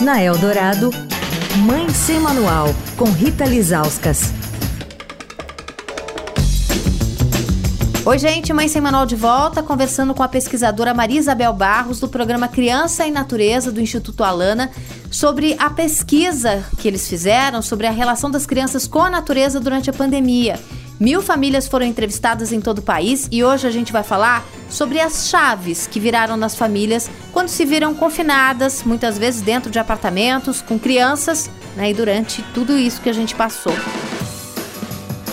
Na Eldorado, Mãe Sem Manual, com Rita Lizauskas. Oi, gente, Mãe Sem Manual de volta, conversando com a pesquisadora Maria Isabel Barros, do programa Criança e Natureza do Instituto Alana, sobre a pesquisa que eles fizeram sobre a relação das crianças com a natureza durante a pandemia. Mil famílias foram entrevistadas em todo o país e hoje a gente vai falar sobre as chaves que viraram nas famílias quando se viram confinadas, muitas vezes dentro de apartamentos, com crianças, né, e durante tudo isso que a gente passou.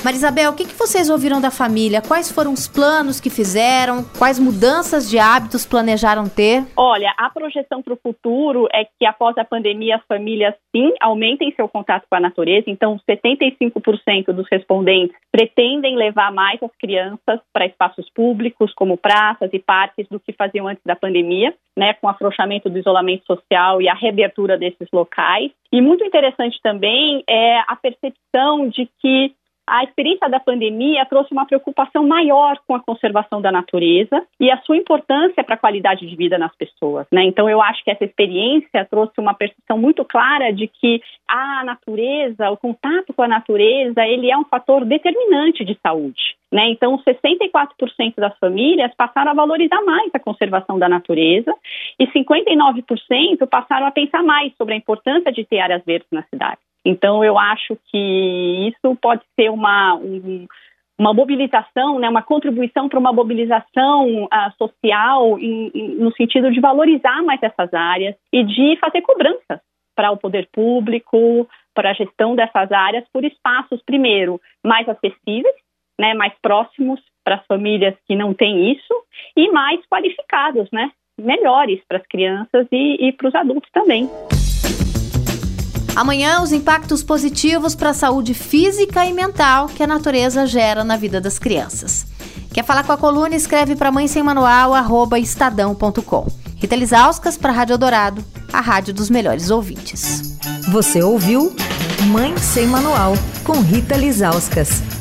Marisabel, o que, que vocês ouviram da família? Quais foram os planos que fizeram? Quais mudanças de hábitos planejaram ter? Olha, a projeção para o futuro é que após a pandemia as famílias sim aumentem seu contato com a natureza. Então, 75% dos respondentes pretendem levar mais as crianças para espaços públicos, como praças e parques, do que faziam antes da pandemia, né, com o afrouxamento do isolamento social e a reabertura desses locais. E muito interessante também é a percepção de que a experiência da pandemia trouxe uma preocupação maior com a conservação da natureza e a sua importância para a qualidade de vida nas pessoas. Né? Então, eu acho que essa experiência trouxe uma percepção muito clara de que a natureza, o contato com a natureza, ele é um fator determinante de saúde. Né? Então, 64% das famílias passaram a valorizar mais a conservação da natureza e 59% passaram a pensar mais sobre a importância de ter áreas verdes na cidade. Então, eu acho que isso pode ser uma, um, uma mobilização, né, uma contribuição para uma mobilização uh, social em, em, no sentido de valorizar mais essas áreas e de fazer cobranças para o poder público, para a gestão dessas áreas por espaços, primeiro, mais acessíveis, né, mais próximos para as famílias que não têm isso e mais qualificados, né, melhores para as crianças e, e para os adultos também. Amanhã, os impactos positivos para a saúde física e mental que a natureza gera na vida das crianças. Quer falar com a coluna? Escreve para mãe sem manual, arroba estadão.com. Rita Lisauskas para a Rádio Dourado, a rádio dos melhores ouvintes. Você ouviu Mãe Sem Manual, com Rita Lisauskas.